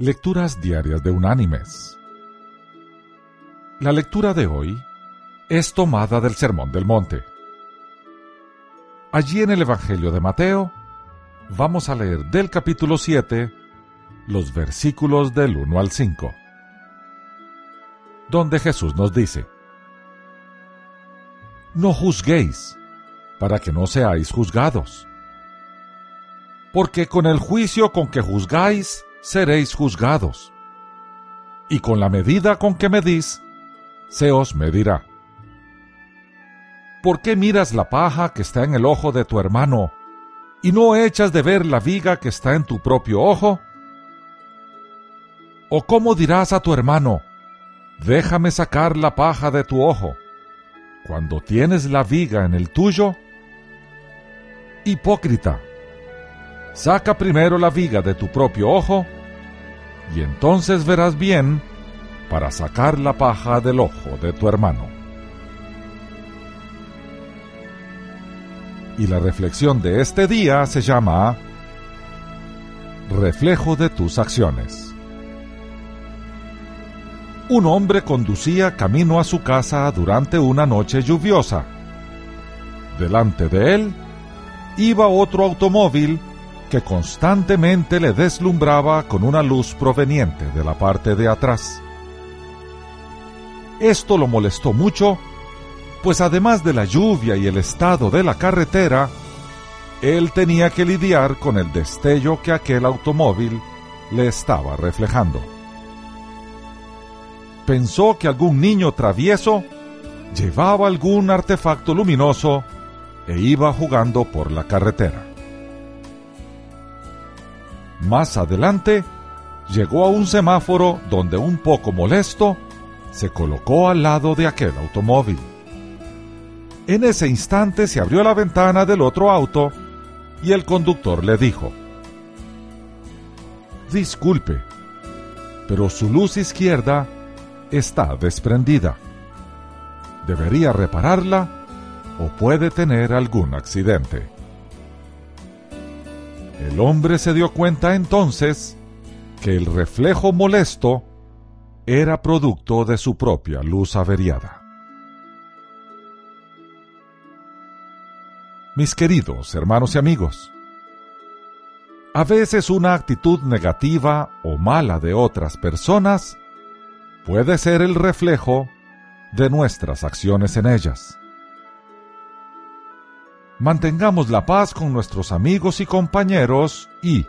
Lecturas Diarias de Unánimes. La lectura de hoy es tomada del Sermón del Monte. Allí en el Evangelio de Mateo vamos a leer del capítulo 7 los versículos del 1 al 5, donde Jesús nos dice, No juzguéis, para que no seáis juzgados, porque con el juicio con que juzgáis, seréis juzgados. Y con la medida con que medís, se os medirá. ¿Por qué miras la paja que está en el ojo de tu hermano y no echas de ver la viga que está en tu propio ojo? ¿O cómo dirás a tu hermano, déjame sacar la paja de tu ojo, cuando tienes la viga en el tuyo? Hipócrita, saca primero la viga de tu propio ojo, y entonces verás bien para sacar la paja del ojo de tu hermano. Y la reflexión de este día se llama Reflejo de tus acciones. Un hombre conducía camino a su casa durante una noche lluviosa. Delante de él iba otro automóvil que constantemente le deslumbraba con una luz proveniente de la parte de atrás. Esto lo molestó mucho, pues además de la lluvia y el estado de la carretera, él tenía que lidiar con el destello que aquel automóvil le estaba reflejando. Pensó que algún niño travieso llevaba algún artefacto luminoso e iba jugando por la carretera. Más adelante, llegó a un semáforo donde un poco molesto, se colocó al lado de aquel automóvil. En ese instante se abrió la ventana del otro auto y el conductor le dijo, Disculpe, pero su luz izquierda está desprendida. Debería repararla o puede tener algún accidente. El hombre se dio cuenta entonces que el reflejo molesto era producto de su propia luz averiada. Mis queridos hermanos y amigos, a veces una actitud negativa o mala de otras personas puede ser el reflejo de nuestras acciones en ellas mantengamos la paz con nuestros amigos y compañeros y,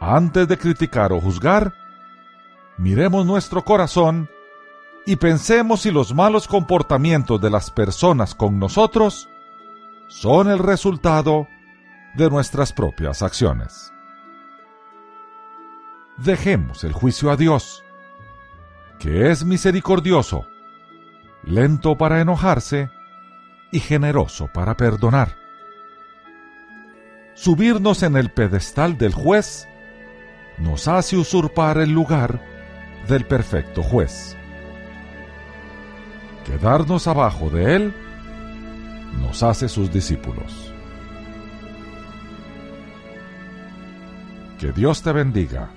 antes de criticar o juzgar, miremos nuestro corazón y pensemos si los malos comportamientos de las personas con nosotros son el resultado de nuestras propias acciones. Dejemos el juicio a Dios, que es misericordioso, lento para enojarse generoso para perdonar. Subirnos en el pedestal del juez nos hace usurpar el lugar del perfecto juez. Quedarnos abajo de él nos hace sus discípulos. Que Dios te bendiga